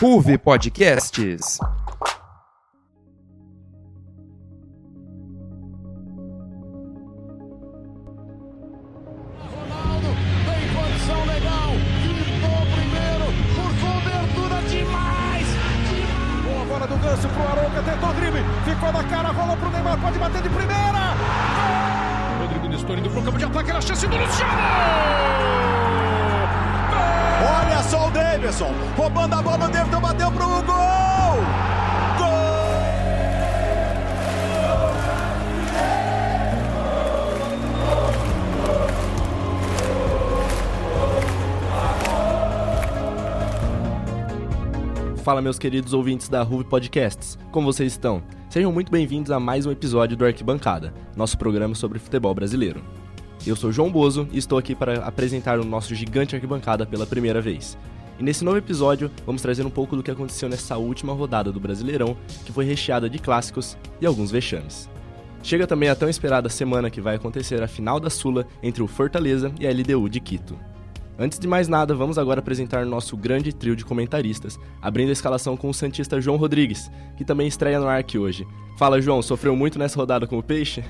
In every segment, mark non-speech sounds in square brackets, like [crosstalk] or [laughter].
Ruve Podcasts. Fala, meus queridos ouvintes da Ruve Podcasts. Como vocês estão? Sejam muito bem-vindos a mais um episódio do Arquibancada, nosso programa sobre futebol brasileiro. Eu sou João Bozo e estou aqui para apresentar o nosso gigante arquibancada pela primeira vez. E nesse novo episódio, vamos trazer um pouco do que aconteceu nessa última rodada do Brasileirão, que foi recheada de clássicos e alguns vexames. Chega também a tão esperada semana que vai acontecer a final da Sula entre o Fortaleza e a LDU de Quito. Antes de mais nada, vamos agora apresentar nosso grande trio de comentaristas, abrindo a escalação com o Santista João Rodrigues, que também estreia no Arque hoje. Fala, João, sofreu muito nessa rodada com o Peixe?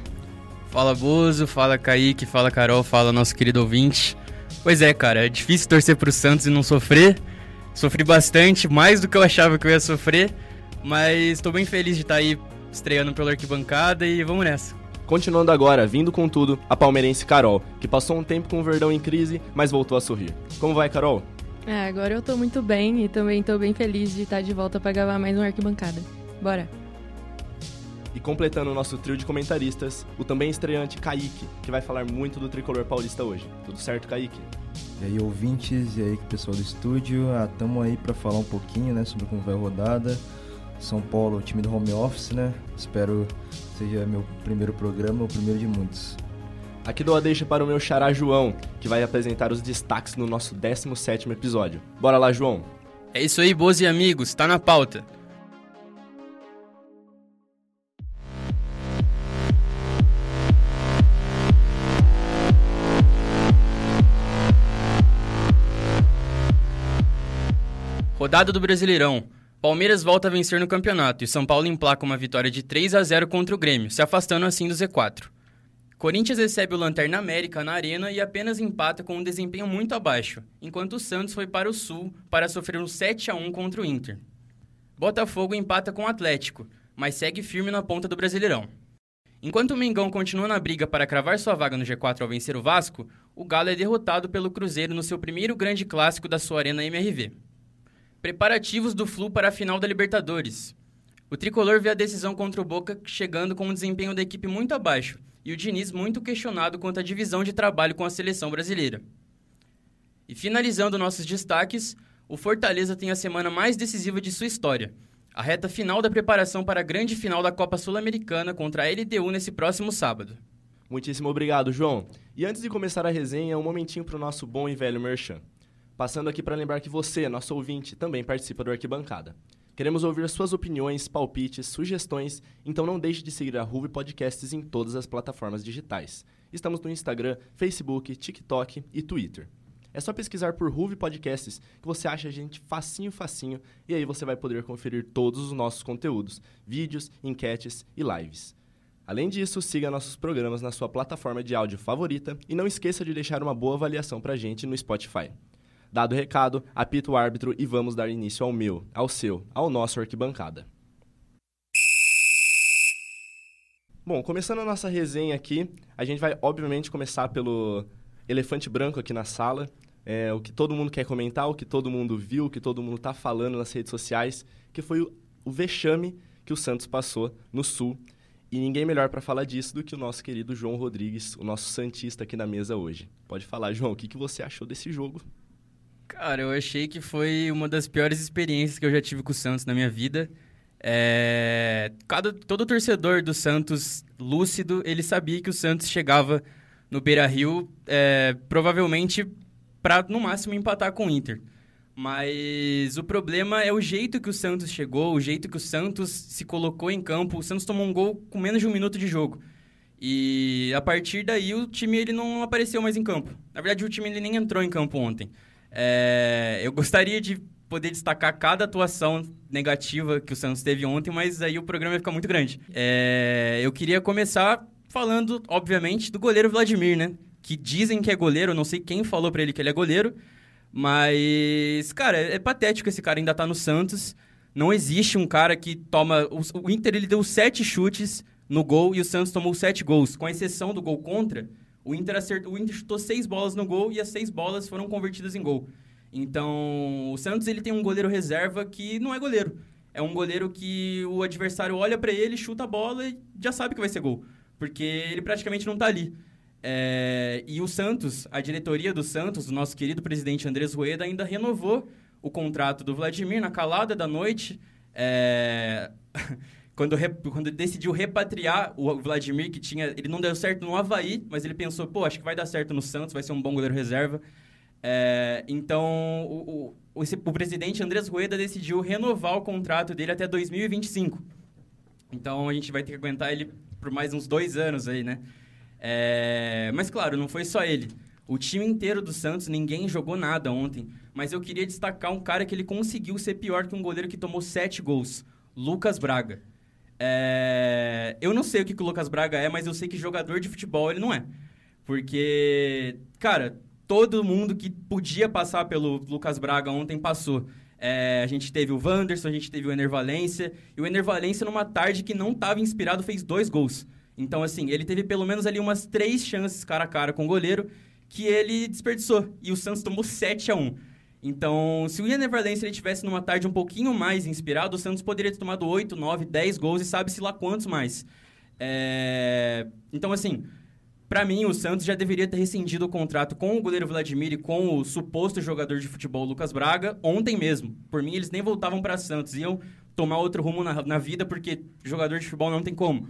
Fala Bozo, fala Kaique, fala Carol, fala nosso querido ouvinte. Pois é, cara, é difícil torcer pro Santos e não sofrer. Sofri bastante, mais do que eu achava que eu ia sofrer, mas estou bem feliz de estar aí estreando pela arquibancada e vamos nessa. Continuando agora, vindo com tudo, a palmeirense Carol, que passou um tempo com o Verdão em crise, mas voltou a sorrir. Como vai, Carol? É, agora eu tô muito bem e também tô bem feliz de estar de volta pra gravar mais um arquibancada. Bora! E completando o nosso trio de comentaristas, o também estreante Kaique, que vai falar muito do tricolor paulista hoje. Tudo certo, Kaique? E aí, ouvintes, e aí, pessoal do estúdio, ah, tamo aí para falar um pouquinho, né, sobre como vai a rodada. São Paulo, o time do home office, né? Espero seja meu primeiro programa, o primeiro de muitos. Aqui dou a deixa para o meu xará João, que vai apresentar os destaques no nosso 17º episódio. Bora lá, João! É isso aí, Bozo e amigos, tá na pauta. Rodada do Brasileirão. Palmeiras volta a vencer no campeonato e São Paulo emplaca uma vitória de 3 a 0 contra o Grêmio, se afastando assim do Z4. Corinthians recebe o Lanterna América na Arena e apenas empata com um desempenho muito abaixo, enquanto o Santos foi para o Sul para sofrer um 7 a 1 contra o Inter. Botafogo empata com o Atlético, mas segue firme na ponta do Brasileirão. Enquanto o Mengão continua na briga para cravar sua vaga no G4 ao vencer o Vasco, o Galo é derrotado pelo Cruzeiro no seu primeiro grande clássico da sua Arena MRV. Preparativos do Flu para a final da Libertadores. O tricolor vê a decisão contra o Boca chegando com um desempenho da equipe muito abaixo e o Diniz muito questionado quanto à divisão de trabalho com a seleção brasileira. E finalizando nossos destaques, o Fortaleza tem a semana mais decisiva de sua história. A reta final da preparação para a grande final da Copa Sul-Americana contra a LDU nesse próximo sábado. Muitíssimo obrigado, João. E antes de começar a resenha, um momentinho para o nosso bom e velho merchan. Passando aqui para lembrar que você, nosso ouvinte, também participa do Arquibancada. Queremos ouvir suas opiniões, palpites, sugestões, então não deixe de seguir a Ruve Podcasts em todas as plataformas digitais. Estamos no Instagram, Facebook, TikTok e Twitter. É só pesquisar por Ruve Podcasts que você acha a gente facinho, facinho, e aí você vai poder conferir todos os nossos conteúdos, vídeos, enquetes e lives. Além disso, siga nossos programas na sua plataforma de áudio favorita e não esqueça de deixar uma boa avaliação pra gente no Spotify. Dado o recado, apita o árbitro e vamos dar início ao meu, ao seu, ao nosso arquibancada. Bom, começando a nossa resenha aqui, a gente vai obviamente começar pelo elefante branco aqui na sala, é, o que todo mundo quer comentar, o que todo mundo viu, o que todo mundo está falando nas redes sociais, que foi o, o vexame que o Santos passou no Sul. E ninguém melhor para falar disso do que o nosso querido João Rodrigues, o nosso Santista aqui na mesa hoje. Pode falar, João, o que, que você achou desse jogo? Cara, eu achei que foi uma das piores experiências que eu já tive com o Santos na minha vida. É... Cada, todo torcedor do Santos lúcido, ele sabia que o Santos chegava no Beira-Rio é, provavelmente para, no máximo, empatar com o Inter. Mas o problema é o jeito que o Santos chegou, o jeito que o Santos se colocou em campo. O Santos tomou um gol com menos de um minuto de jogo. E a partir daí o time ele não apareceu mais em campo. Na verdade, o time ele nem entrou em campo ontem. É, eu gostaria de poder destacar cada atuação negativa que o Santos teve ontem, mas aí o programa vai ficar muito grande. É, eu queria começar falando, obviamente, do goleiro Vladimir, né? Que dizem que é goleiro, não sei quem falou para ele que ele é goleiro, mas, cara, é, é patético esse cara ainda tá no Santos. Não existe um cara que toma. O Inter ele deu sete chutes no gol e o Santos tomou sete gols, com exceção do gol contra. O Inter, acertou, o Inter chutou seis bolas no gol e as seis bolas foram convertidas em gol. Então, o Santos ele tem um goleiro reserva que não é goleiro. É um goleiro que o adversário olha para ele, chuta a bola e já sabe que vai ser gol. Porque ele praticamente não tá ali. É, e o Santos, a diretoria do Santos, o nosso querido presidente Andrés Rueda, ainda renovou o contrato do Vladimir na calada da noite. É, [laughs] quando, quando decidiu repatriar o Vladimir, que tinha. Ele não deu certo no Havaí, mas ele pensou, pô, acho que vai dar certo no Santos, vai ser um bom goleiro reserva. É, então, o, o, o, presidente Andrés Rueda decidiu renovar o contrato dele até 2025. Então, a gente vai ter que aguentar ele por mais uns dois anos aí, né? É, mas, claro, não foi só ele. O time inteiro do Santos, ninguém jogou nada ontem. Mas eu queria destacar um cara que ele conseguiu ser pior que um goleiro que tomou sete gols. Lucas Braga. É... Eu não sei o que, que o Lucas Braga é, mas eu sei que jogador de futebol ele não é. Porque, cara, todo mundo que podia passar pelo Lucas Braga ontem passou. É, a gente teve o Wanderson, a gente teve o Enervalência. E o Enervalência, numa tarde que não estava inspirado, fez dois gols. Então, assim, ele teve pelo menos ali umas três chances cara a cara com o goleiro que ele desperdiçou. E o Santos tomou 7 a 1 Então, se o Ian Everlense ele tivesse numa tarde um pouquinho mais inspirado, o Santos poderia ter tomado 8, 9, 10 gols e sabe-se lá quantos mais. É... Então, assim, para mim, o Santos já deveria ter rescindido o contrato com o goleiro Vladimir e com o suposto jogador de futebol Lucas Braga ontem mesmo. Por mim, eles nem voltavam para Santos, iam tomar outro rumo na, na vida, porque jogador de futebol não tem como.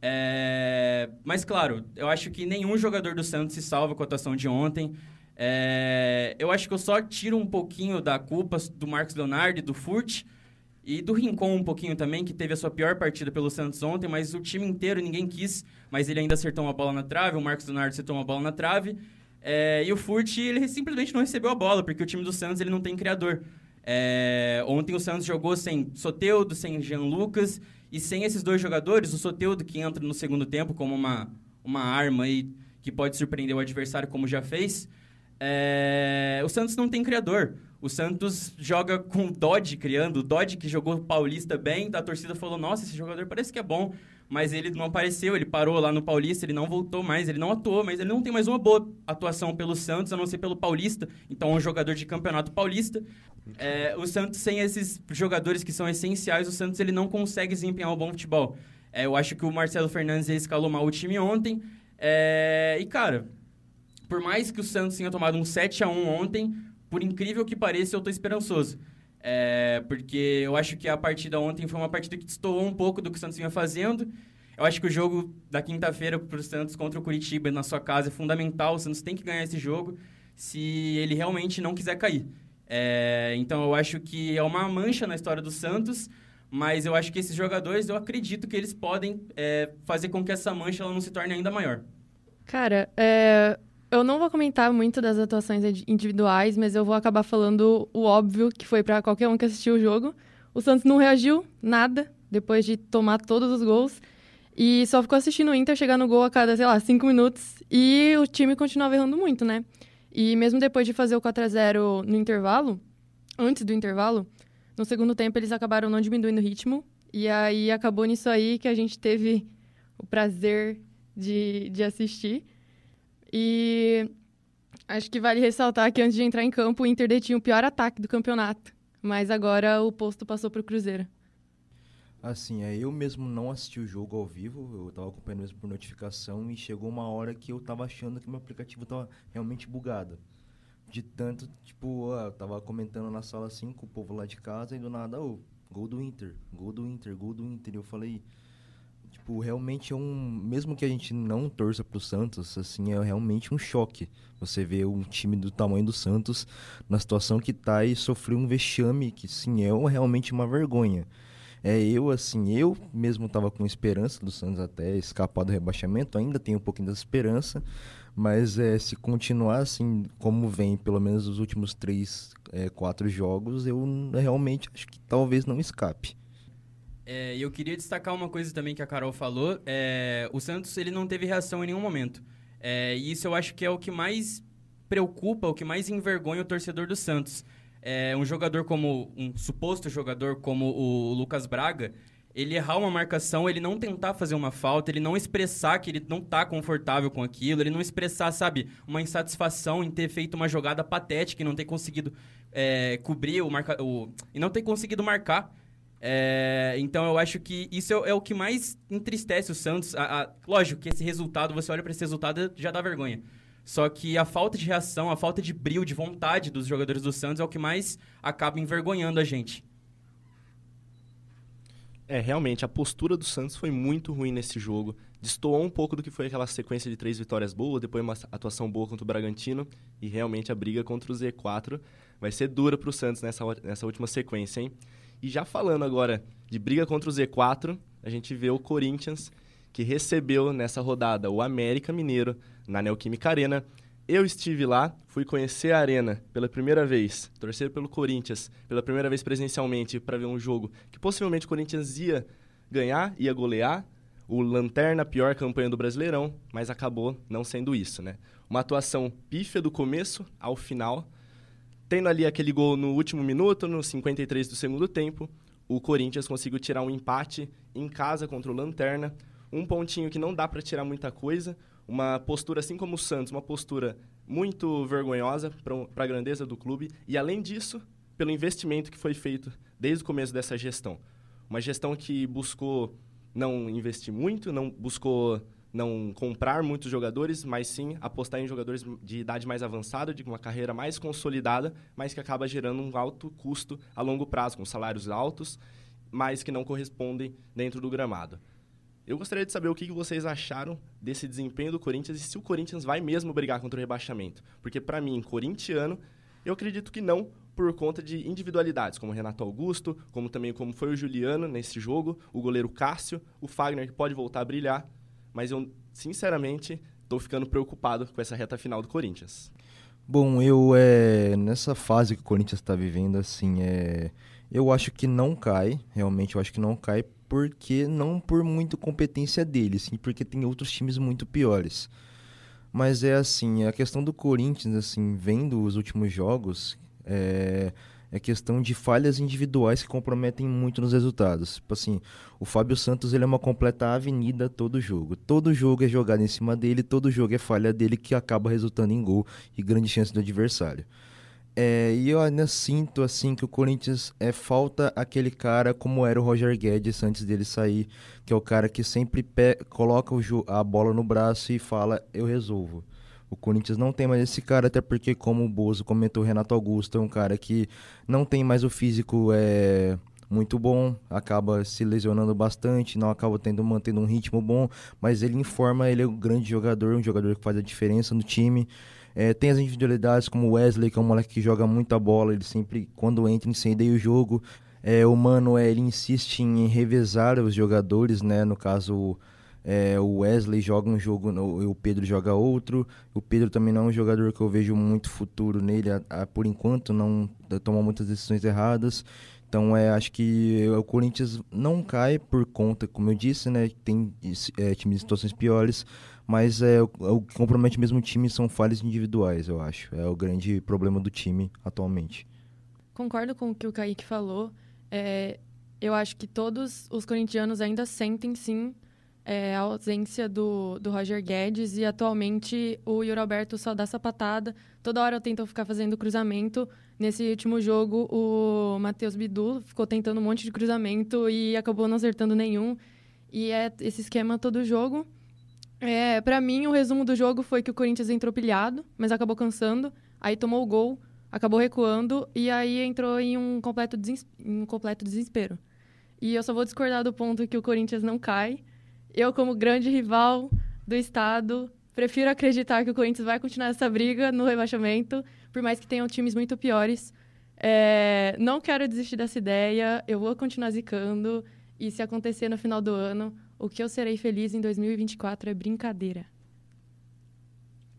É... Mas, claro, eu acho que nenhum jogador do Santos se salva com a atuação de ontem. É... Eu acho que eu só tiro um pouquinho da culpa do Marcos Leonardo do Furt e do Rincon um pouquinho também, que teve a sua pior partida pelo Santos ontem, mas o time inteiro ninguém quis, mas ele ainda acertou uma bola na trave, o Marcos Leonardo acertou uma bola na trave. É... E o Furt, ele simplesmente não recebeu a bola, porque o time do Santos ele não tem criador. É... Ontem o Santos jogou sem Soteudo, sem Jean Lucas e sem esses dois jogadores, o Soteudo que entra no segundo tempo como uma, uma arma aí que pode surpreender o adversário, como já fez, é... o Santos não tem criador. O Santos joga com o Dodge criando. O Dodge que jogou Paulista bem, a torcida falou: nossa, esse jogador parece que é bom. Mas ele não apareceu, ele parou lá no Paulista, ele não voltou mais, ele não atuou, mas ele não tem mais uma boa atuação pelo Santos, a não ser pelo Paulista. Então, é um jogador de campeonato paulista. É, o Santos, sem esses jogadores que são essenciais, o Santos ele não consegue desempenhar um bom futebol. É, eu acho que o Marcelo Fernandes escalou mal o time ontem. É, e, cara, por mais que o Santos tenha tomado um 7 a 1 ontem, por incrível que pareça, eu tô esperançoso. É, porque eu acho que a partida ontem foi uma partida que destoou um pouco do que o Santos vinha fazendo. Eu acho que o jogo da quinta-feira para o Santos contra o Curitiba na sua casa é fundamental. O Santos tem que ganhar esse jogo se ele realmente não quiser cair. É, então eu acho que é uma mancha na história do Santos, mas eu acho que esses jogadores, eu acredito que eles podem é, fazer com que essa mancha ela não se torne ainda maior. Cara, é, eu não vou comentar muito das atuações individuais, mas eu vou acabar falando o óbvio, que foi para qualquer um que assistiu o jogo. O Santos não reagiu nada depois de tomar todos os gols. E só ficou assistindo o Inter chegar no gol a cada, sei lá, cinco minutos. E o time continuava errando muito, né? E mesmo depois de fazer o 4 a 0 no intervalo, antes do intervalo, no segundo tempo eles acabaram não diminuindo o ritmo. E aí acabou nisso aí que a gente teve o prazer de, de assistir. E acho que vale ressaltar que antes de entrar em campo, o Inter detinha o pior ataque do campeonato. Mas agora o posto passou para o Cruzeiro. Assim, é, eu mesmo não assisti o jogo ao vivo, eu estava acompanhando mesmo por notificação e chegou uma hora que eu estava achando que meu aplicativo estava realmente bugado. De tanto, tipo, eu tava comentando na sala assim com o povo lá de casa e do nada, ô, oh, gol do Inter, gol do Inter, gol do Inter. E eu falei, tipo, realmente é um. Mesmo que a gente não torça pro Santos, assim, é realmente um choque. Você vê um time do tamanho do Santos na situação que tá e sofreu um vexame que, sim, é realmente uma vergonha. É, eu, assim, eu mesmo estava com esperança do Santos até escapar do rebaixamento, ainda tenho um pouquinho dessa esperança, Mas é, se continuar assim, como vem, pelo menos os últimos três, é, quatro jogos, eu realmente acho que talvez não escape. É, eu queria destacar uma coisa também que a Carol falou. É, o Santos ele não teve reação em nenhum momento. É, e isso eu acho que é o que mais preocupa, o que mais envergonha o torcedor do Santos. É, um jogador como um suposto jogador como o Lucas Braga, ele errar uma marcação, ele não tentar fazer uma falta, ele não expressar que ele não tá confortável com aquilo, ele não expressar, sabe, uma insatisfação em ter feito uma jogada patética e não ter conseguido é, cobrir o, marca, o e não ter conseguido marcar. É, então eu acho que isso é, é, o que mais entristece o Santos. A, a, lógico que esse resultado, você olha para esse resultado já dá vergonha. Só que a falta de reação, a falta de brilho, de vontade dos jogadores do Santos é o que mais acaba envergonhando a gente. É, realmente, a postura do Santos foi muito ruim nesse jogo. Destoou um pouco do que foi aquela sequência de três vitórias boas, depois uma atuação boa contra o Bragantino. E realmente a briga contra o Z4 vai ser dura para o Santos nessa, nessa última sequência, hein? E já falando agora de briga contra o Z4, a gente vê o Corinthians, que recebeu nessa rodada o América Mineiro na Neoquímica Arena eu estive lá, fui conhecer a arena pela primeira vez, torcer pelo Corinthians pela primeira vez presencialmente para ver um jogo que possivelmente o Corinthians ia ganhar, ia golear. O Lanterna, pior campanha do Brasileirão, mas acabou não sendo isso, né? Uma atuação pífia do começo ao final, tendo ali aquele gol no último minuto, no 53 do segundo tempo, o Corinthians conseguiu tirar um empate em casa contra o Lanterna, um pontinho que não dá para tirar muita coisa, uma postura, assim como o Santos, uma postura muito vergonhosa para a grandeza do clube. E, além disso, pelo investimento que foi feito desde o começo dessa gestão. Uma gestão que buscou não investir muito, não buscou não comprar muitos jogadores, mas sim apostar em jogadores de idade mais avançada, de uma carreira mais consolidada, mas que acaba gerando um alto custo a longo prazo, com salários altos, mas que não correspondem dentro do gramado. Eu gostaria de saber o que vocês acharam desse desempenho do Corinthians e se o Corinthians vai mesmo brigar contra o rebaixamento. Porque, para mim, corintiano, eu acredito que não, por conta de individualidades, como Renato Augusto, como também como foi o Juliano nesse jogo, o goleiro Cássio, o Fagner, que pode voltar a brilhar. Mas eu, sinceramente, estou ficando preocupado com essa reta final do Corinthians. Bom, eu, é, nessa fase que o Corinthians está vivendo, assim, é, eu acho que não cai, realmente eu acho que não cai, porque não por muito competência dele, sim, porque tem outros times muito piores. Mas é assim, a questão do Corinthians, assim, vendo os últimos jogos, é, é questão de falhas individuais que comprometem muito nos resultados. Tipo assim, o Fábio Santos ele é uma completa avenida todo jogo. Todo jogo é jogado em cima dele, todo jogo é falha dele que acaba resultando em gol e grande chance do adversário. É, e eu ainda sinto assim que o Corinthians é falta aquele cara como era o Roger Guedes antes dele sair, que é o cara que sempre coloca a bola no braço e fala eu resolvo. O Corinthians não tem mais esse cara, até porque, como o Bozo comentou, o Renato Augusto é um cara que não tem mais o físico é, muito bom, acaba se lesionando bastante, não acaba tendo mantendo um ritmo bom, mas ele informa, ele é um grande jogador, um jogador que faz a diferença no time. É, tem as individualidades como o Wesley, que é um moleque que joga muita bola, ele sempre, quando entra, incendeia o jogo. É, o Mano, é, ele insiste em revezar os jogadores, né? No caso, é, o Wesley joga um jogo o Pedro joga outro. O Pedro também não é um jogador que eu vejo muito futuro nele, a, a, por enquanto, não toma muitas decisões erradas. Então, é, acho que o Corinthians não cai por conta, como eu disse, né? Tem é, times em situações piores, mas é, o que compromete mesmo o time são falhas individuais, eu acho. É o grande problema do time atualmente. Concordo com o que o Kaique falou. É, eu acho que todos os corintianos ainda sentem, sim, é, a ausência do, do Roger Guedes e atualmente o Yuri Alberto só dá sapatada. Toda hora eu tento ficar fazendo cruzamento. Nesse último jogo, o Matheus Bidu ficou tentando um monte de cruzamento e acabou não acertando nenhum. E é esse esquema todo jogo. É, para mim, o resumo do jogo foi que o Corinthians entrou pilhado, mas acabou cansando, aí tomou o gol, acabou recuando e aí entrou em um completo, em um completo desespero. E eu só vou discordar do ponto que o Corinthians não cai. Eu, como grande rival do estado, prefiro acreditar que o Corinthians vai continuar essa briga no rebaixamento, por mais que tenham times muito piores. É, não quero desistir dessa ideia, eu vou continuar zicando. E se acontecer no final do ano, o que eu serei feliz em 2024 é brincadeira.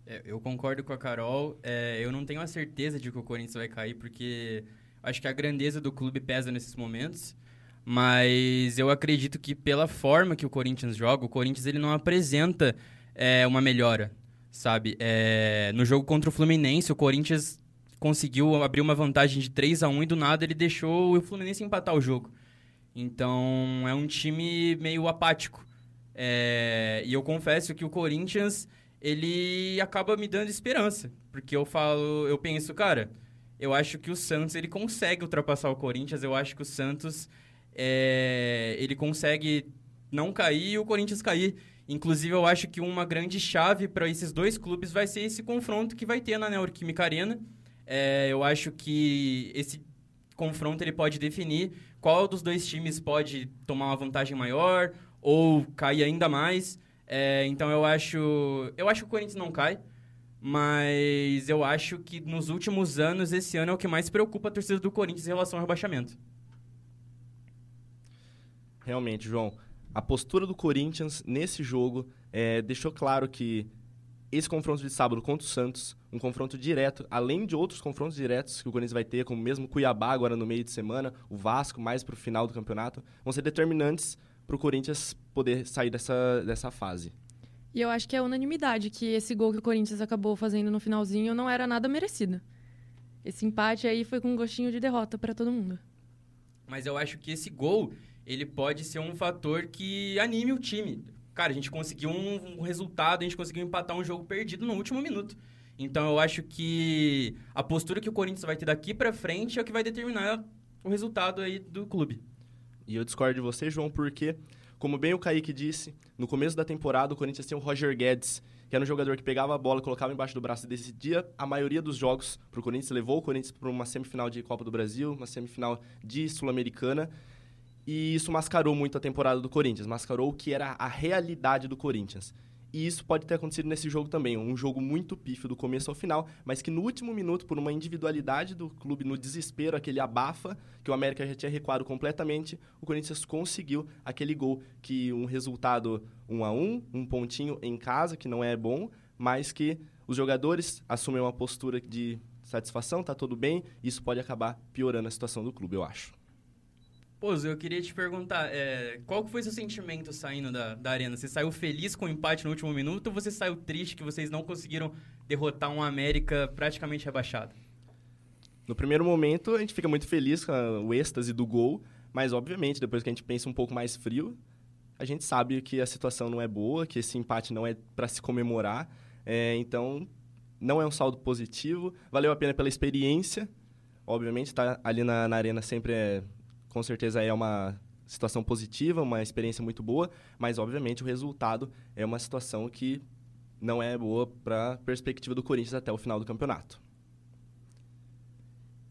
É, eu concordo com a Carol. É, eu não tenho a certeza de que o Corinthians vai cair, porque acho que a grandeza do clube pesa nesses momentos. Mas eu acredito que pela forma que o Corinthians joga, o Corinthians ele não apresenta é, uma melhora, sabe? É, no jogo contra o Fluminense, o Corinthians conseguiu abrir uma vantagem de 3 a 1 e do nada ele deixou o Fluminense empatar o jogo. Então é um time meio apático. É, e eu confesso que o Corinthians ele acaba me dando esperança, porque eu falo, eu penso, cara, eu acho que o Santos ele consegue ultrapassar o Corinthians, eu acho que o Santos é, ele consegue não cair e o Corinthians cair. Inclusive, eu acho que uma grande chave para esses dois clubes vai ser esse confronto que vai ter na Neoquímica Arena. É, eu acho que esse confronto ele pode definir qual dos dois times pode tomar uma vantagem maior ou cair ainda mais. É, então eu acho, eu acho que o Corinthians não cai, mas eu acho que nos últimos anos esse ano é o que mais preocupa a torcida do Corinthians em relação ao rebaixamento. Realmente, João, a postura do Corinthians nesse jogo é, deixou claro que esse confronto de sábado contra o Santos, um confronto direto, além de outros confrontos diretos que o Corinthians vai ter, como mesmo Cuiabá agora no meio de semana, o Vasco mais para o final do campeonato, vão ser determinantes para o Corinthians poder sair dessa, dessa fase. E eu acho que é unanimidade que esse gol que o Corinthians acabou fazendo no finalzinho não era nada merecido. Esse empate aí foi com um gostinho de derrota para todo mundo. Mas eu acho que esse gol, ele pode ser um fator que anime o time. Cara, a gente conseguiu um, resultado, a gente conseguiu empatar um jogo perdido no último minuto. Então eu acho que a postura que o Corinthians vai ter daqui para frente é o que vai determinar o resultado aí do clube. E eu discordo de você, João, porque, como bem o Kaique disse, no começo da temporada o Corinthians tinha o Roger Guedes, que era um jogador que pegava a bola, colocava embaixo do braço e decidia a maioria dos jogos para o Corinthians, levou o Corinthians para uma semifinal de Copa do Brasil, uma semifinal de Sul-Americana, e isso mascarou muito a temporada do Corinthians, mascarou o que era a realidade do Corinthians. E isso pode ter acontecido nesse jogo também. Um jogo muito pífio do começo ao final, mas que no último minuto, por uma individualidade do clube, no desespero, aquele abafa, que o América já tinha recuado completamente, o Corinthians conseguiu aquele gol que um resultado 1 um a 1 um, um pontinho em casa, que não é bom, mas que os jogadores assumem uma postura de satisfação, tá tudo bem, isso pode acabar piorando a situação do clube, eu acho. Pô, eu queria te perguntar, é, qual foi seu sentimento saindo da, da arena? Você saiu feliz com o empate no último minuto ou você saiu triste que vocês não conseguiram derrotar um América praticamente rebaixado? No primeiro momento, a gente fica muito feliz com o êxtase do gol, mas obviamente, depois que a gente pensa um pouco mais frio, a gente sabe que a situação não é boa, que esse empate não é para se comemorar, é, então não é um saldo positivo, valeu a pena pela experiência, obviamente, estar tá ali na, na arena sempre é com certeza é uma situação positiva, uma experiência muito boa, mas obviamente o resultado é uma situação que não é boa para a perspectiva do Corinthians até o final do campeonato.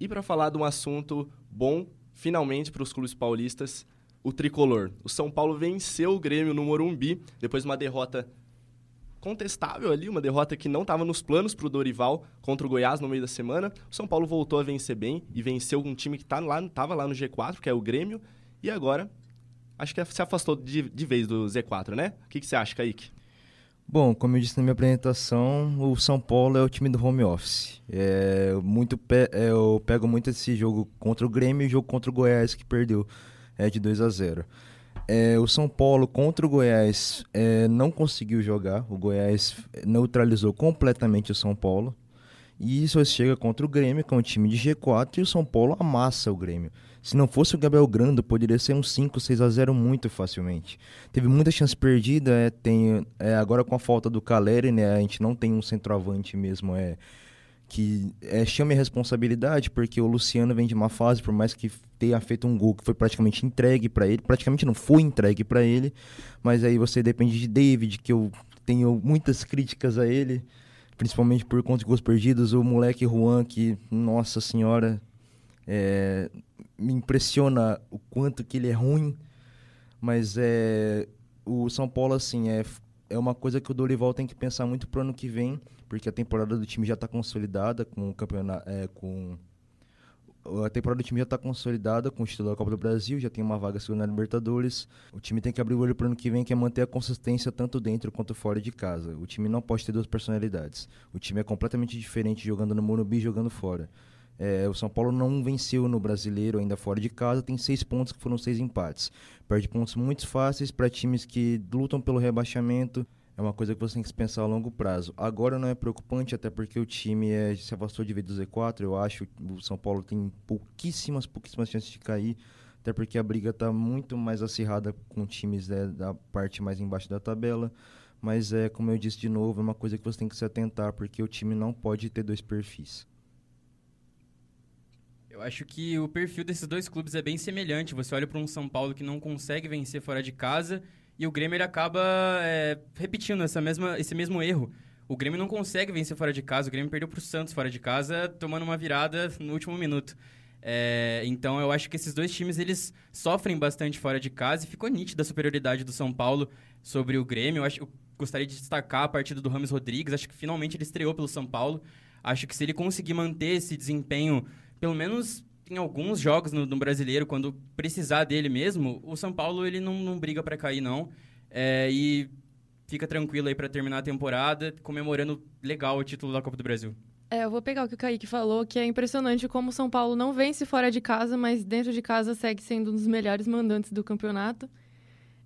E para falar de um assunto bom, finalmente para os clubes paulistas, o tricolor. O São Paulo venceu o Grêmio no Morumbi depois de uma derrota contestável ali, uma derrota que não estava nos planos para o Dorival contra o Goiás no meio da semana. O São Paulo voltou a vencer bem e venceu um time que tá lá, estava lá no G4, que é o Grêmio, e agora acho que se afastou de, de vez do Z4, né? O que, que você acha, Kaique? Bom, como eu disse na minha apresentação, o São Paulo é o time do home office. É muito pe é, eu pego muito esse jogo contra o Grêmio e o jogo contra o Goiás que perdeu é de 2 a 0. É, o São Paulo contra o Goiás é, não conseguiu jogar. O Goiás neutralizou completamente o São Paulo. E isso chega contra o Grêmio, que é um time de G4, e o São Paulo amassa o Grêmio. Se não fosse o Gabriel Grando, poderia ser um 5, 6 a 0 muito facilmente. Teve muita chance perdida, é, tem, é, agora com a falta do Caleri, né, a gente não tem um centroavante mesmo, é, que é, chame a responsabilidade, porque o Luciano vem de uma fase, por mais que tenha feito um gol que foi praticamente entregue para ele, praticamente não foi entregue para ele, mas aí você depende de David, que eu tenho muitas críticas a ele, principalmente por conta de gols perdidos, o moleque Juan, que, nossa senhora, é, me impressiona o quanto que ele é ruim, mas é, o São Paulo, assim, é, é uma coisa que o Dorival tem que pensar muito pro ano que vem, porque a temporada do time já está consolidada com o campeonato, é, com a temporada do time já está consolidada com o título da Copa do Brasil, já tem uma vaga segunda na Libertadores. O time tem que abrir o olho para ano que vem, que é manter a consistência tanto dentro quanto fora de casa. O time não pode ter duas personalidades. O time é completamente diferente jogando no Morumbi e jogando fora. É, o São Paulo não venceu no Brasileiro ainda fora de casa, tem seis pontos que foram seis empates. Perde pontos muito fáceis para times que lutam pelo rebaixamento é uma coisa que você tem que pensar a longo prazo. Agora não é preocupante, até porque o time é, se afastou de vez do Z4. Eu acho o São Paulo tem pouquíssimas, pouquíssimas chances de cair, até porque a briga está muito mais acirrada com times né, da parte mais embaixo da tabela. Mas é, como eu disse de novo, é uma coisa que você tem que se atentar, porque o time não pode ter dois perfis. Eu acho que o perfil desses dois clubes é bem semelhante. Você olha para um São Paulo que não consegue vencer fora de casa e o Grêmio ele acaba é, repetindo essa mesma, esse mesmo erro. O Grêmio não consegue vencer fora de casa. O Grêmio perdeu para o Santos fora de casa, tomando uma virada no último minuto. É, então eu acho que esses dois times eles sofrem bastante fora de casa e ficou nítida a superioridade do São Paulo sobre o Grêmio. Eu, acho, eu gostaria de destacar a partida do Rames Rodrigues. Acho que finalmente ele estreou pelo São Paulo. Acho que se ele conseguir manter esse desempenho, pelo menos em alguns jogos no, no, brasileiro, quando precisar dele mesmo, o São Paulo ele não, não briga para cair, não. É, e fica tranquilo aí para terminar a temporada, comemorando legal o título da Copa do Brasil. É, eu vou pegar o que o Kaique falou, que é impressionante como o São Paulo não vence fora de casa, mas dentro de casa segue sendo um dos melhores mandantes do campeonato.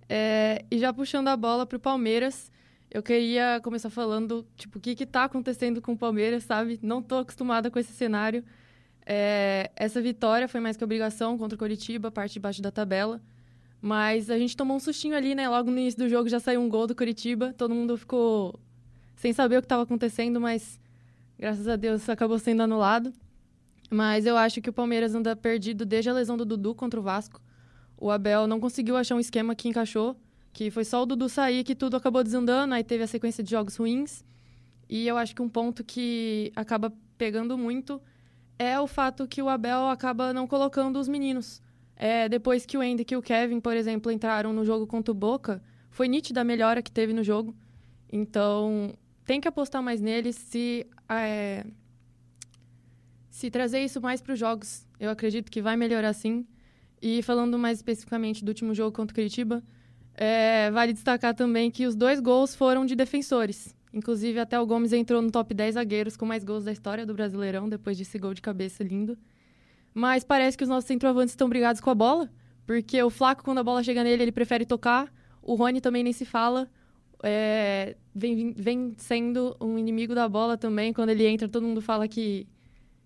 É, e já puxando a bola para o Palmeiras, eu queria começar falando, tipo, o que está acontecendo com o Palmeiras, sabe? Não estou acostumada com esse cenário. É, essa vitória foi mais que obrigação contra o Coritiba, parte de baixo da tabela. Mas a gente tomou um sustinho ali, né? Logo no início do jogo já saiu um gol do Coritiba. Todo mundo ficou sem saber o que estava acontecendo, mas graças a Deus acabou sendo anulado. Mas eu acho que o Palmeiras anda perdido desde a lesão do Dudu contra o Vasco. O Abel não conseguiu achar um esquema que encaixou, que foi só o Dudu sair que tudo acabou desandando, aí teve a sequência de jogos ruins. E eu acho que um ponto que acaba pegando muito é o fato que o Abel acaba não colocando os meninos. É, depois que o Andy e o Kevin, por exemplo, entraram no jogo contra o Boca, foi nítida a melhora que teve no jogo. Então, tem que apostar mais neles. Se, é, se trazer isso mais para os jogos, eu acredito que vai melhorar sim. E falando mais especificamente do último jogo contra o Curitiba, é, vale destacar também que os dois gols foram de defensores. Inclusive, até o Gomes entrou no top 10 zagueiros com mais gols da história do Brasileirão, depois desse gol de cabeça lindo. Mas parece que os nossos centroavantes estão brigados com a bola, porque o Flaco, quando a bola chega nele, ele prefere tocar. O Rony também nem se fala. É, vem, vem sendo um inimigo da bola também. Quando ele entra, todo mundo fala que,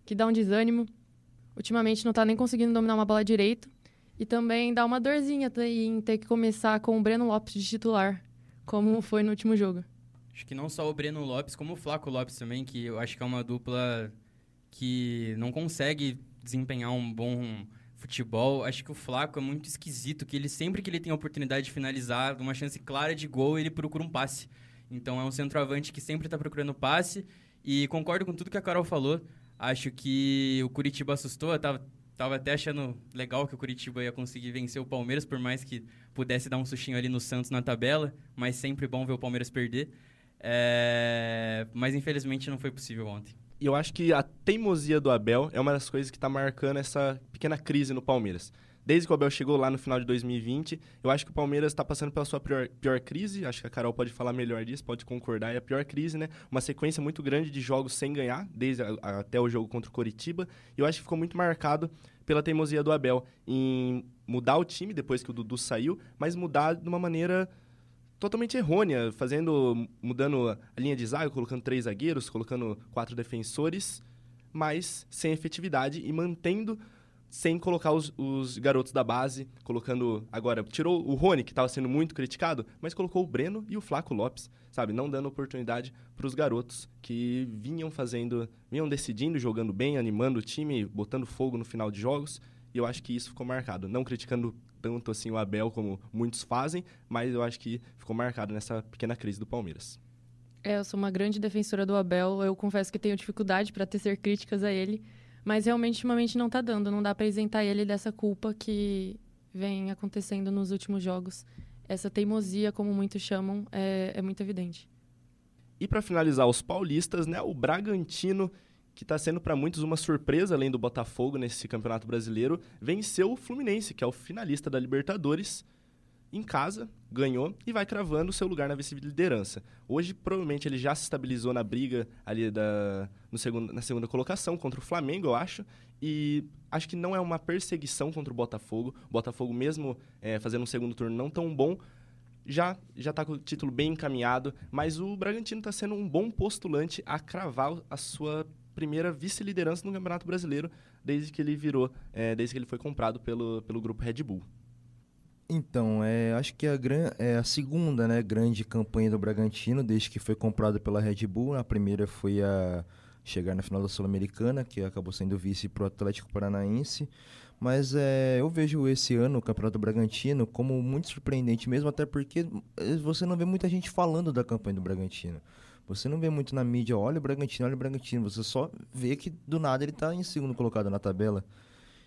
que dá um desânimo. Ultimamente não está nem conseguindo dominar uma bola direito. E também dá uma dorzinha em ter que começar com o Breno Lopes de titular, como foi no último jogo. Acho que não só o Breno Lopes, como o Flaco Lopes também, que eu acho que é uma dupla que não consegue desempenhar um bom futebol. Acho que o Flaco é muito esquisito, que ele sempre que ele tem a oportunidade de finalizar, uma chance clara de gol, ele procura um passe. Então é um centroavante que sempre está procurando passe. E concordo com tudo que a Carol falou. Acho que o Curitiba assustou. Eu tava, tava até achando legal que o Curitiba ia conseguir vencer o Palmeiras, por mais que pudesse dar um sustinho ali no Santos na tabela. Mas sempre bom ver o Palmeiras perder. É... Mas infelizmente não foi possível ontem. E eu acho que a teimosia do Abel é uma das coisas que está marcando essa pequena crise no Palmeiras. Desde que o Abel chegou lá no final de 2020, eu acho que o Palmeiras está passando pela sua pior, pior, crise. Acho que a Carol pode falar melhor disso, pode concordar. É a pior crise, né? Uma sequência muito grande de jogos sem ganhar, desde a, a, até o jogo contra o Coritiba. E eu acho que ficou muito marcado pela teimosia do Abel em mudar o time depois que o Dudu saiu, mas mudar de uma maneira totalmente errônea, fazendo, mudando a linha de zaga, colocando três zagueiros, colocando quatro defensores, mas sem efetividade e mantendo sem colocar os, os garotos da base, colocando agora tirou o Rony que estava sendo muito criticado, mas colocou o Breno e o Flaco Lopes, sabe, não dando oportunidade para os garotos que vinham fazendo, vinham decidindo, jogando bem, animando o time, botando fogo no final de jogos. E eu acho que isso ficou marcado, não criticando tanto assim o Abel como muitos fazem, mas eu acho que ficou marcado nessa pequena crise do Palmeiras. É, eu sou uma grande defensora do Abel. Eu confesso que tenho dificuldade para tecer críticas a ele, mas realmente ultimamente não está dando. Não dá para isentar ele dessa culpa que vem acontecendo nos últimos jogos. Essa teimosia, como muitos chamam, é, é muito evidente. E para finalizar os paulistas, né, o Bragantino que está sendo para muitos uma surpresa, além do Botafogo nesse Campeonato Brasileiro, venceu o Fluminense, que é o finalista da Libertadores, em casa, ganhou e vai cravando seu lugar na vice-liderança. Hoje, provavelmente, ele já se estabilizou na briga ali da, no segundo, na segunda colocação contra o Flamengo, eu acho. E acho que não é uma perseguição contra o Botafogo. O Botafogo, mesmo é, fazendo um segundo turno não tão bom, já já está com o título bem encaminhado. Mas o Bragantino está sendo um bom postulante a cravar a sua primeira vice-liderança no Campeonato Brasileiro desde que ele virou, é, desde que ele foi comprado pelo, pelo grupo Red Bull. Então, é, acho que a, gran, é a segunda né, grande campanha do Bragantino, desde que foi comprado pela Red Bull. A primeira foi a chegar na final da Sul-Americana, que acabou sendo vice para o Atlético Paranaense. Mas é, eu vejo esse ano o Campeonato Bragantino como muito surpreendente mesmo, até porque você não vê muita gente falando da campanha do Bragantino. Você não vê muito na mídia, olha o Bragantino, olha o Bragantino. Você só vê que do nada ele está em segundo colocado na tabela.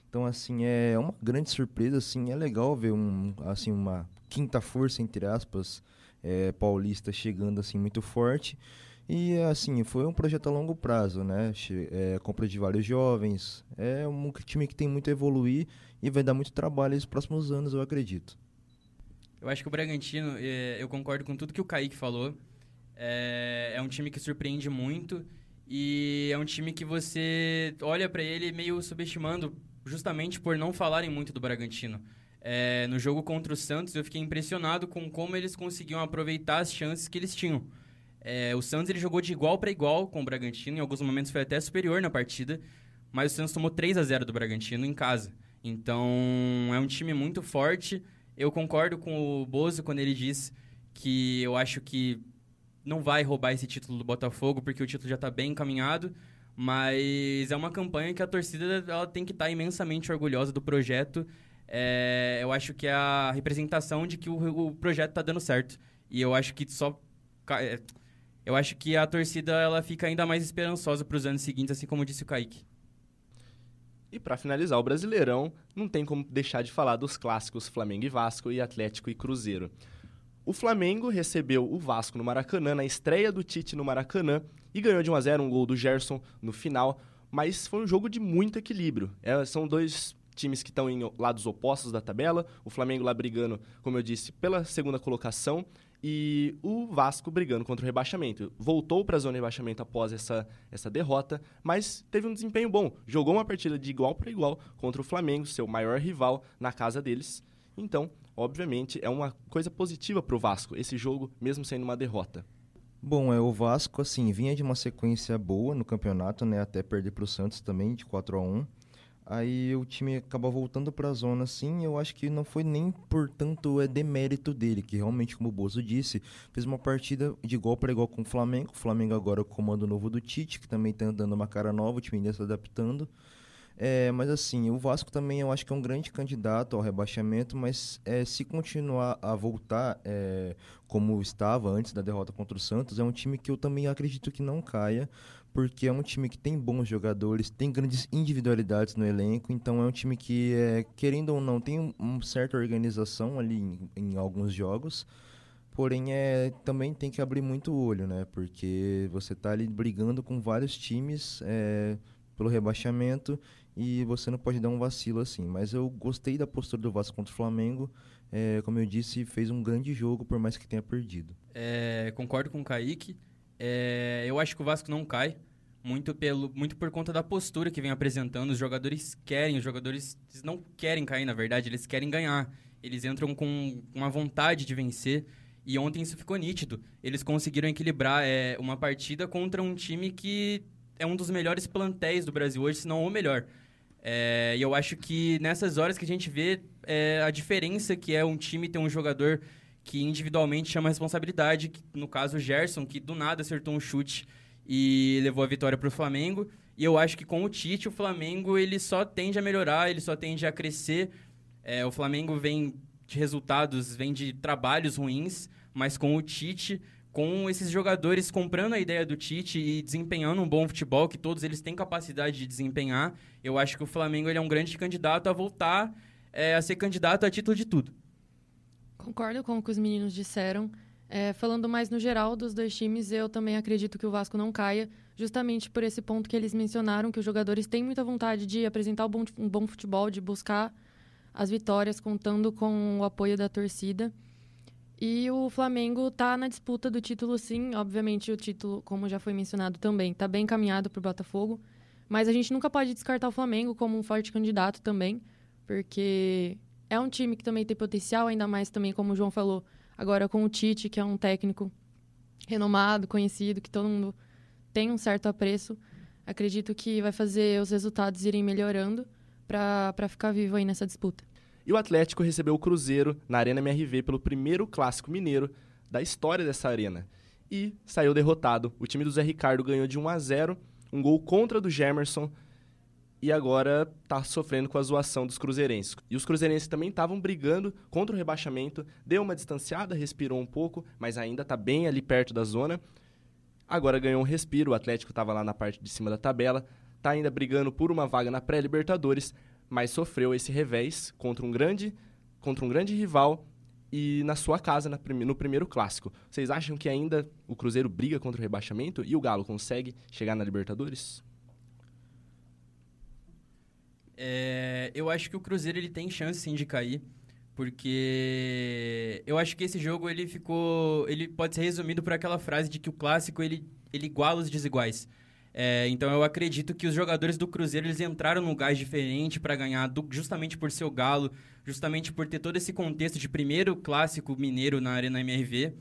Então, assim, é uma grande surpresa, assim, é legal ver um, assim, uma quinta força, entre aspas, é, paulista chegando, assim, muito forte. E, assim, foi um projeto a longo prazo, né? É, compra de vários jovens, é um time que tem muito a evoluir e vai dar muito trabalho nos próximos anos, eu acredito. Eu acho que o Bragantino, é, eu concordo com tudo que o Kaique falou, é, é um time que surpreende muito e é um time que você olha para ele meio subestimando justamente por não falarem muito do Bragantino. É, no jogo contra o Santos, eu fiquei impressionado com como eles conseguiam aproveitar as chances que eles tinham. É, o Santos ele jogou de igual para igual com o Bragantino, em alguns momentos foi até superior na partida, mas o Santos tomou 3 a 0 do Bragantino em casa. Então é um time muito forte. Eu concordo com o Bozo quando ele diz que eu acho que não vai roubar esse título do Botafogo, porque o título já está bem encaminhado. Mas é uma campanha que a torcida ela tem que estar tá imensamente orgulhosa do projeto. É, eu acho que é a representação de que o, o projeto está dando certo. E eu acho que só. É, eu acho que a torcida ela fica ainda mais esperançosa para os anos seguintes, assim como disse o Kaique. E para finalizar o Brasileirão, não tem como deixar de falar dos clássicos Flamengo e Vasco e Atlético e Cruzeiro. O Flamengo recebeu o Vasco no Maracanã, na estreia do Tite no Maracanã, e ganhou de 1 a 0 um gol do Gerson no final, mas foi um jogo de muito equilíbrio. É, são dois times que estão em lados opostos da tabela, o Flamengo lá brigando, como eu disse, pela segunda colocação e o Vasco brigando contra o rebaixamento. Voltou para a zona de rebaixamento após essa, essa derrota, mas teve um desempenho bom. Jogou uma partida de igual para igual contra o Flamengo, seu maior rival, na casa deles. Então, obviamente, é uma coisa positiva para o Vasco, esse jogo, mesmo sendo uma derrota. Bom, é o Vasco, assim, vinha de uma sequência boa no campeonato, né? Até perder para o Santos também, de 4 a 1 Aí o time acaba voltando para a zona, assim. Eu acho que não foi nem por tanto é demérito dele, que realmente, como o Bozo disse, fez uma partida de igual para igual com o Flamengo. O Flamengo agora é o comando novo do Tite, que também está dando uma cara nova, o time ainda se adaptando. É, mas assim, o Vasco também eu acho que é um grande candidato ao rebaixamento, mas é, se continuar a voltar é, como estava antes da derrota contra o Santos, é um time que eu também acredito que não caia, porque é um time que tem bons jogadores, tem grandes individualidades no elenco, então é um time que, é, querendo ou não, tem uma certa organização ali em, em alguns jogos. Porém, é, também tem que abrir muito o olho, né? Porque você está ali brigando com vários times é, pelo rebaixamento e você não pode dar um vacilo assim. Mas eu gostei da postura do Vasco contra o Flamengo. É, como eu disse, fez um grande jogo, por mais que tenha perdido. É, concordo com o Kaique. É, eu acho que o Vasco não cai, muito, pelo, muito por conta da postura que vem apresentando. Os jogadores querem, os jogadores não querem cair, na verdade, eles querem ganhar. Eles entram com uma vontade de vencer. E ontem isso ficou nítido. Eles conseguiram equilibrar é, uma partida contra um time que é um dos melhores plantéis do Brasil hoje, se não o melhor. É, e eu acho que nessas horas que a gente vê é, a diferença que é um time ter um jogador que individualmente chama responsabilidade, que, no caso o Gerson, que do nada acertou um chute e levou a vitória para o Flamengo. E eu acho que com o Tite, o Flamengo ele só tende a melhorar, ele só tende a crescer. É, o Flamengo vem de resultados, vem de trabalhos ruins, mas com o Tite com esses jogadores comprando a ideia do Tite e desempenhando um bom futebol, que todos eles têm capacidade de desempenhar, eu acho que o Flamengo ele é um grande candidato a voltar é, a ser candidato a título de tudo. Concordo com o que os meninos disseram. É, falando mais no geral dos dois times, eu também acredito que o Vasco não caia, justamente por esse ponto que eles mencionaram, que os jogadores têm muita vontade de apresentar um bom, bom futebol, de buscar as vitórias, contando com o apoio da torcida. E o Flamengo está na disputa do título, sim. Obviamente, o título, como já foi mencionado também, está bem encaminhado para o Botafogo. Mas a gente nunca pode descartar o Flamengo como um forte candidato também, porque é um time que também tem potencial, ainda mais também, como o João falou, agora com o Tite, que é um técnico renomado, conhecido, que todo mundo tem um certo apreço. Acredito que vai fazer os resultados irem melhorando para ficar vivo aí nessa disputa. E o Atlético recebeu o Cruzeiro na Arena MRV pelo primeiro clássico mineiro da história dessa arena. E saiu derrotado. O time do Zé Ricardo ganhou de 1 a 0, um gol contra do Gemerson e agora está sofrendo com a zoação dos cruzeirenses. E os cruzeirenses também estavam brigando contra o rebaixamento, deu uma distanciada, respirou um pouco, mas ainda está bem ali perto da zona. Agora ganhou um respiro, o Atlético estava lá na parte de cima da tabela, está ainda brigando por uma vaga na pré-Libertadores, mas sofreu esse revés contra um grande, contra um grande rival e na sua casa na no primeiro clássico. Vocês acham que ainda o Cruzeiro briga contra o rebaixamento e o Galo consegue chegar na Libertadores? É, eu acho que o Cruzeiro ele tem chance sim de cair, porque eu acho que esse jogo ele ficou, ele pode ser resumido por aquela frase de que o clássico ele, ele iguala os desiguais. É, então eu acredito que os jogadores do Cruzeiro eles entraram num gás diferente para ganhar, do, justamente por ser o Galo, justamente por ter todo esse contexto de primeiro clássico mineiro na Arena MRV.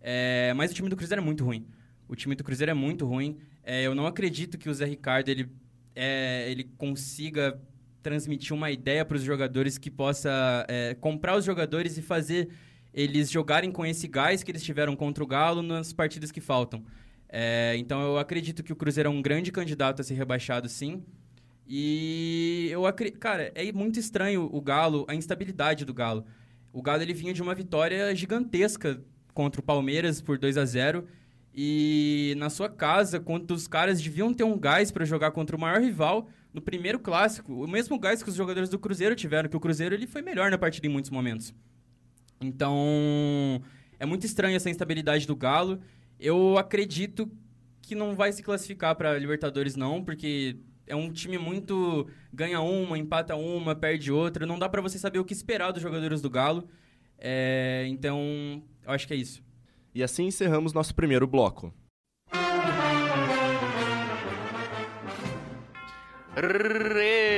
É, mas o time do Cruzeiro é muito ruim. O time do Cruzeiro é muito ruim. É, eu não acredito que o Zé Ricardo ele, é, ele consiga transmitir uma ideia para os jogadores que possa é, comprar os jogadores e fazer eles jogarem com esse gás que eles tiveram contra o Galo nas partidas que faltam. É, então eu acredito que o Cruzeiro é um grande candidato a ser rebaixado, sim. E eu acredito. Cara, é muito estranho o Galo, a instabilidade do Galo. O Galo ele vinha de uma vitória gigantesca contra o Palmeiras por 2 a 0 e na sua casa, quando os caras deviam ter um gás para jogar contra o maior rival no primeiro clássico, o mesmo gás que os jogadores do Cruzeiro tiveram, que o Cruzeiro ele foi melhor na partida em muitos momentos. Então, é muito estranho essa instabilidade do Galo. Eu acredito que não vai se classificar para Libertadores não, porque é um time muito ganha uma, empata uma, perde outra. Não dá para você saber o que esperar dos jogadores do Galo. É, então, eu acho que é isso. E assim encerramos nosso primeiro bloco.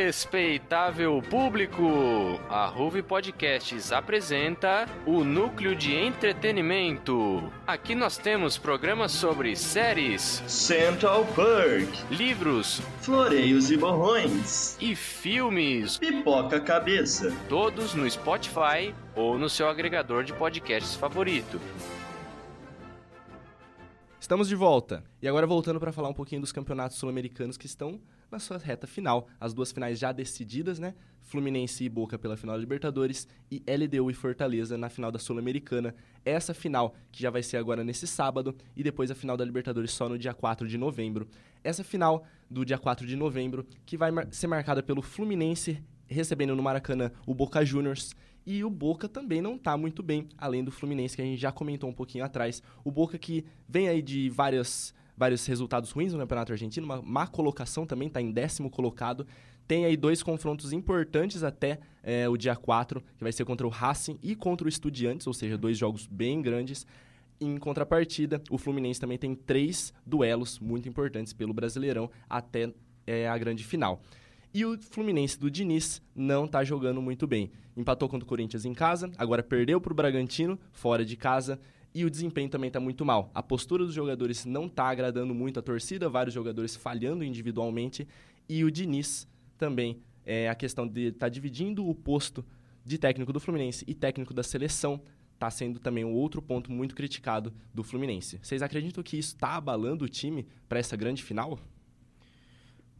Respeitável público, a Ruve Podcasts apresenta o Núcleo de Entretenimento. Aqui nós temos programas sobre séries, Central Park, livros, Floreios e Borrões e filmes, Pipoca Cabeça, todos no Spotify ou no seu agregador de podcasts favorito. Estamos de volta. E agora voltando para falar um pouquinho dos campeonatos sul-americanos que estão na sua reta final. As duas finais já decididas, né? Fluminense e Boca pela final da Libertadores e LDU e Fortaleza na final da Sul-Americana. Essa final que já vai ser agora nesse sábado e depois a final da Libertadores só no dia 4 de novembro. Essa final do dia 4 de novembro que vai mar ser marcada pelo Fluminense recebendo no Maracanã o Boca Juniors e o Boca também não está muito bem, além do Fluminense, que a gente já comentou um pouquinho atrás. O Boca que vem aí de várias, vários resultados ruins no Campeonato Argentino, uma má colocação também, está em décimo colocado. Tem aí dois confrontos importantes até é, o dia 4, que vai ser contra o Racing e contra o Estudiantes, ou seja, dois jogos bem grandes. Em contrapartida, o Fluminense também tem três duelos muito importantes pelo Brasileirão até é, a grande final. E o Fluminense do Diniz não está jogando muito bem. Empatou contra o Corinthians em casa, agora perdeu para o Bragantino, fora de casa, e o desempenho também está muito mal. A postura dos jogadores não está agradando muito a torcida, vários jogadores falhando individualmente, e o Diniz também, é, a questão de estar tá dividindo o posto de técnico do Fluminense e técnico da seleção, está sendo também um outro ponto muito criticado do Fluminense. Vocês acreditam que isso está abalando o time para essa grande final?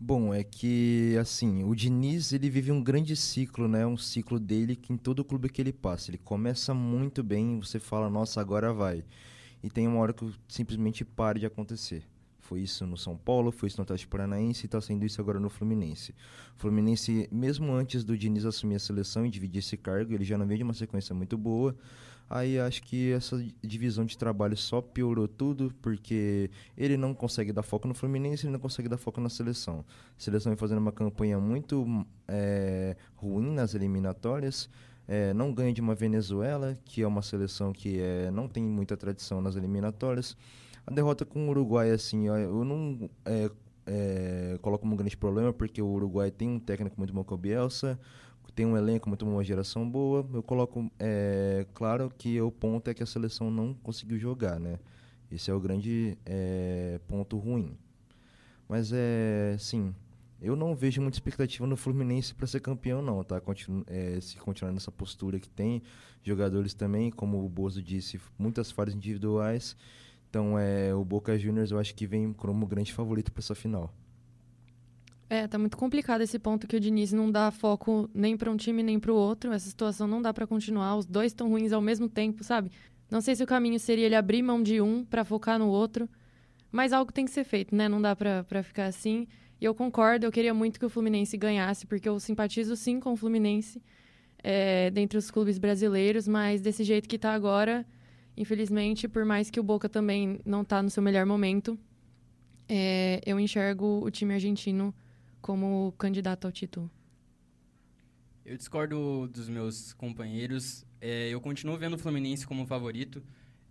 Bom, é que assim, o Diniz ele vive um grande ciclo, né? Um ciclo dele que em todo clube que ele passa, ele começa muito bem, você fala, nossa, agora vai. E tem uma hora que simplesmente para de acontecer. Foi isso no São Paulo, foi isso no Atlético Paranaense e está sendo isso agora no Fluminense. O Fluminense, mesmo antes do Diniz assumir a seleção e dividir esse cargo, ele já não veio de uma sequência muito boa. Aí acho que essa divisão de trabalho só piorou tudo, porque ele não consegue dar foco no Fluminense, ele não consegue dar foco na seleção. A seleção vem fazendo uma campanha muito é, ruim nas eliminatórias. É, não ganha de uma Venezuela, que é uma seleção que é, não tem muita tradição nas eliminatórias. A derrota com o Uruguai, assim, eu não é, coloco como um grande problema, porque o Uruguai tem um técnico muito bom que é o Bielsa, tem um elenco muito bom, uma geração boa. Eu coloco, é, claro que o ponto é que a seleção não conseguiu jogar, né? Esse é o grande é, ponto ruim. Mas é, sim, eu não vejo muita expectativa no Fluminense para ser campeão, não, tá? Continu é, se continuar nessa postura que tem, jogadores também, como o Bozo disse, muitas falhas individuais. Então, é, o Boca Juniors eu acho que vem como grande favorito para essa final. É, tá muito complicado esse ponto que o Diniz não dá foco nem para um time nem para o outro. Essa situação não dá para continuar. Os dois estão ruins ao mesmo tempo, sabe? Não sei se o caminho seria ele abrir mão de um para focar no outro, mas algo tem que ser feito, né? Não dá para ficar assim. E eu concordo, eu queria muito que o Fluminense ganhasse, porque eu simpatizo sim com o Fluminense é, dentre os clubes brasileiros, mas desse jeito que tá agora, infelizmente, por mais que o Boca também não tá no seu melhor momento, é, eu enxergo o time argentino como candidato ao título. Eu discordo dos meus companheiros. É, eu continuo vendo o Fluminense como favorito.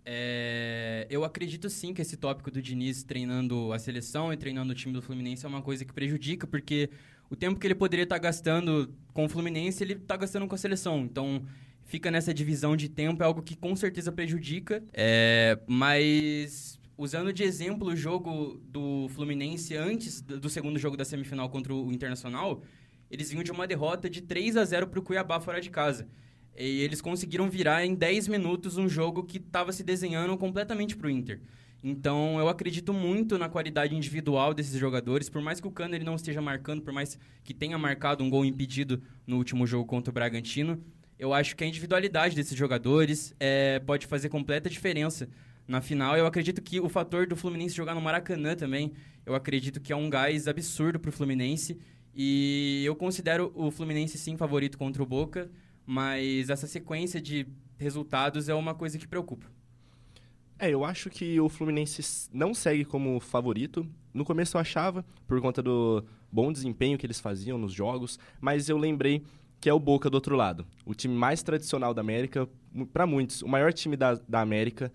É, eu acredito sim que esse tópico do Diniz treinando a seleção e treinando o time do Fluminense é uma coisa que prejudica, porque o tempo que ele poderia estar gastando com o Fluminense, ele está gastando com a seleção. Então, fica nessa divisão de tempo, é algo que com certeza prejudica. É, mas usando de exemplo o jogo do Fluminense antes do segundo jogo da semifinal contra o Internacional, eles vinham de uma derrota de 3 a 0 para o Cuiabá fora de casa. E eles conseguiram virar em 10 minutos um jogo que estava se desenhando completamente para o Inter. Então, eu acredito muito na qualidade individual desses jogadores. Por mais que o Cano ele não esteja marcando, por mais que tenha marcado um gol impedido no último jogo contra o Bragantino, eu acho que a individualidade desses jogadores é, pode fazer completa diferença na final. Eu acredito que o fator do Fluminense jogar no Maracanã também, eu acredito que é um gás absurdo para o Fluminense. E eu considero o Fluminense sim favorito contra o Boca, mas essa sequência de resultados é uma coisa que preocupa. É, eu acho que o Fluminense não segue como favorito. No começo eu achava, por conta do bom desempenho que eles faziam nos jogos, mas eu lembrei que é o Boca do outro lado. O time mais tradicional da América, para muitos, o maior time da, da América,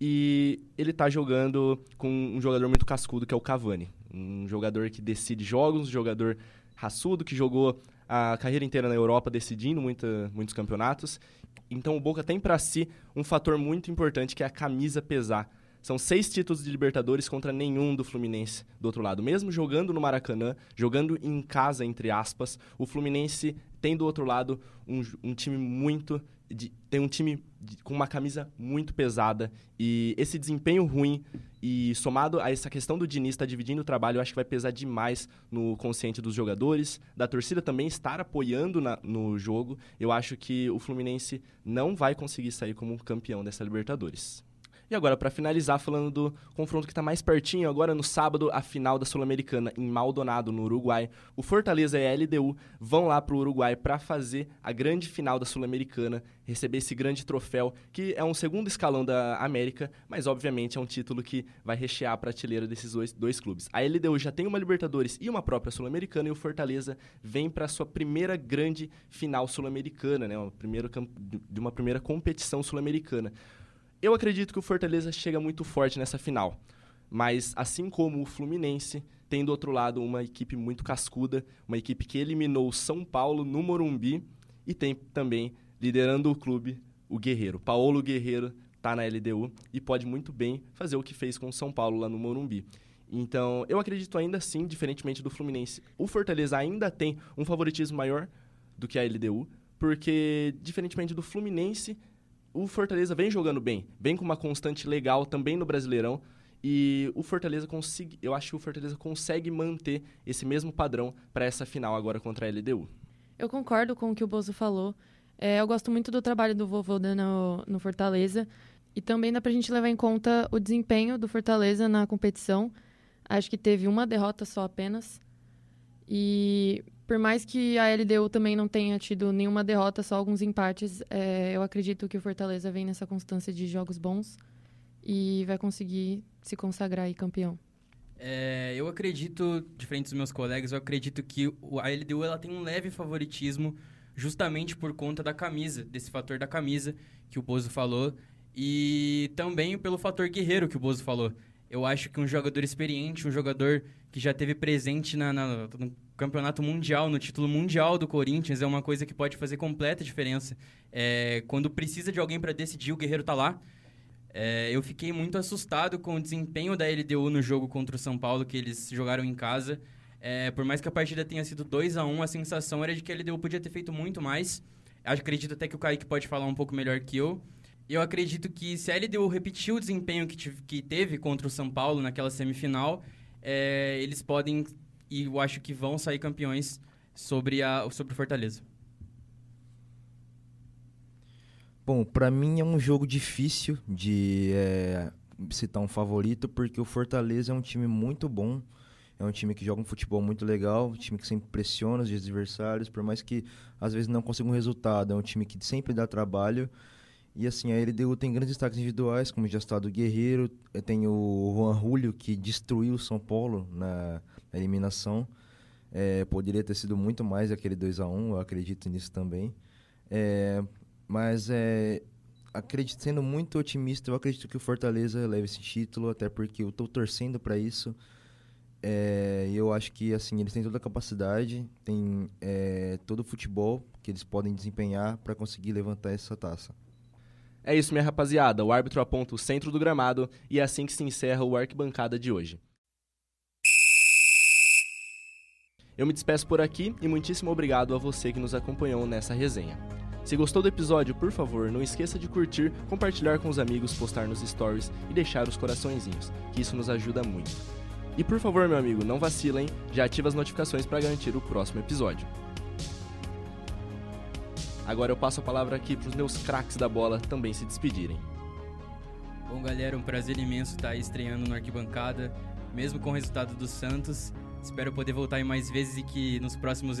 e ele tá jogando com um jogador muito cascudo, que é o Cavani. Um jogador que decide jogos, um jogador raçudo, que jogou a carreira inteira na Europa decidindo muita, muitos campeonatos. Então o Boca tem para si um fator muito importante que é a camisa pesar. São seis títulos de Libertadores contra nenhum do Fluminense do outro lado. Mesmo jogando no Maracanã, jogando em casa, entre aspas, o Fluminense tem do outro lado um, um time muito de, tem um time de, com uma camisa muito pesada e esse desempenho ruim e somado a essa questão do Diniz estar tá dividindo o trabalho, eu acho que vai pesar demais no consciente dos jogadores, da torcida também estar apoiando na, no jogo. Eu acho que o Fluminense não vai conseguir sair como campeão dessa Libertadores. E agora, para finalizar, falando do confronto que está mais pertinho, agora no sábado, a final da Sul-Americana em Maldonado, no Uruguai. O Fortaleza e a LDU vão lá para o Uruguai para fazer a grande final da Sul-Americana, receber esse grande troféu, que é um segundo escalão da América, mas obviamente é um título que vai rechear a prateleira desses dois, dois clubes. A LDU já tem uma Libertadores e uma própria Sul-Americana, e o Fortaleza vem para sua primeira grande final sul-americana, né? primeiro, de uma primeira competição sul-americana. Eu acredito que o Fortaleza chega muito forte nessa final. Mas, assim como o Fluminense, tem do outro lado uma equipe muito cascuda, uma equipe que eliminou o São Paulo no Morumbi e tem também, liderando o clube, o Guerreiro. Paulo Guerreiro está na LDU e pode muito bem fazer o que fez com o São Paulo lá no Morumbi. Então, eu acredito ainda assim, diferentemente do Fluminense, o Fortaleza ainda tem um favoritismo maior do que a LDU, porque, diferentemente do Fluminense, o Fortaleza vem jogando bem, vem com uma constante legal também no Brasileirão. E o Fortaleza consegue, eu acho que o Fortaleza consegue manter esse mesmo padrão para essa final agora contra a LDU. Eu concordo com o que o Bozo falou. É, eu gosto muito do trabalho do Vovoda no, no Fortaleza. E também dá para a gente levar em conta o desempenho do Fortaleza na competição. Acho que teve uma derrota só apenas. E por mais que a LDU também não tenha tido nenhuma derrota, só alguns empates, é, eu acredito que o Fortaleza vem nessa constância de jogos bons e vai conseguir se consagrar aí campeão. É, eu acredito, diferente dos meus colegas, eu acredito que a LDU ela tem um leve favoritismo justamente por conta da camisa, desse fator da camisa que o Bozo falou e também pelo fator guerreiro que o Bozo falou. Eu acho que um jogador experiente, um jogador que já teve presente na, na, campeonato mundial, no título mundial do Corinthians, é uma coisa que pode fazer completa diferença. É, quando precisa de alguém para decidir, o Guerreiro tá lá. É, eu fiquei muito assustado com o desempenho da LDU no jogo contra o São Paulo, que eles jogaram em casa. É, por mais que a partida tenha sido 2 a 1 a sensação era de que a LDU podia ter feito muito mais. Acredito até que o Kaique pode falar um pouco melhor que eu. Eu acredito que se a LDU repetir o desempenho que, que teve contra o São Paulo naquela semifinal, é, eles podem, e eu acho que vão sair campeões sobre, a, sobre Fortaleza. Bom, para mim é um jogo difícil de é, citar um favorito, porque o Fortaleza é um time muito bom. É um time que joga um futebol muito legal, um time que sempre pressiona os adversários, por mais que às vezes não consiga um resultado. É um time que sempre dá trabalho. E assim, a LDU tem grandes destaques individuais, como o Estado Guerreiro, eh, tem o Juan Julio, que destruiu o São Paulo na, na eliminação. É, poderia ter sido muito mais aquele 2 a 1 eu acredito nisso também. É, mas é, acredito, sendo muito otimista, eu acredito que o Fortaleza leve esse título, até porque eu estou torcendo para isso. É, eu acho que assim eles têm toda a capacidade, têm é, todo o futebol que eles podem desempenhar para conseguir levantar essa taça. É isso, minha rapaziada. O árbitro aponta o centro do gramado e é assim que se encerra o arquibancada de hoje. Eu me despeço por aqui e muitíssimo obrigado a você que nos acompanhou nessa resenha. Se gostou do episódio, por favor, não esqueça de curtir, compartilhar com os amigos, postar nos stories e deixar os coraçõezinhos, que isso nos ajuda muito. E por favor, meu amigo, não vacilem, já ativa as notificações para garantir o próximo episódio. Agora eu passo a palavra aqui para os meus craques da bola também se despedirem. Bom, galera, um prazer imenso estar estreando no Arquibancada, mesmo com o resultado do Santos. Espero poder voltar aí mais vezes e que nos próximos,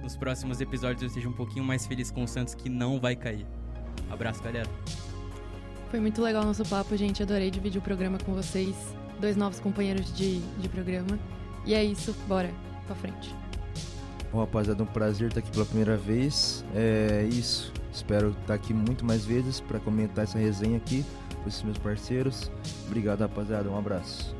nos próximos episódios eu esteja um pouquinho mais feliz com o Santos, que não vai cair. Abraço, galera. Foi muito legal o nosso papo, gente. Adorei dividir o programa com vocês. Dois novos companheiros de, de programa. E é isso, bora pra frente. Bom, rapaziada, é um prazer estar aqui pela primeira vez. É isso. Espero estar aqui muito mais vezes para comentar essa resenha aqui com esses meus parceiros. Obrigado, rapaziada. Um abraço.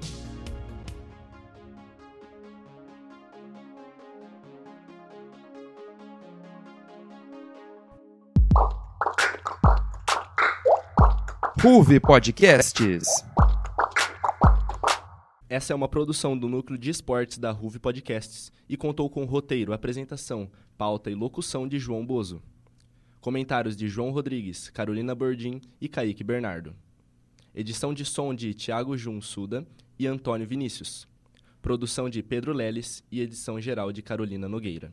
Ruve Podcasts. Essa é uma produção do núcleo de esportes da Ruve Podcasts e contou com roteiro, apresentação, pauta e locução de João Bozo. Comentários de João Rodrigues, Carolina Bordim e Kaique Bernardo. Edição de som de Tiago Jun Suda e Antônio Vinícius. Produção de Pedro Leles e edição geral de Carolina Nogueira.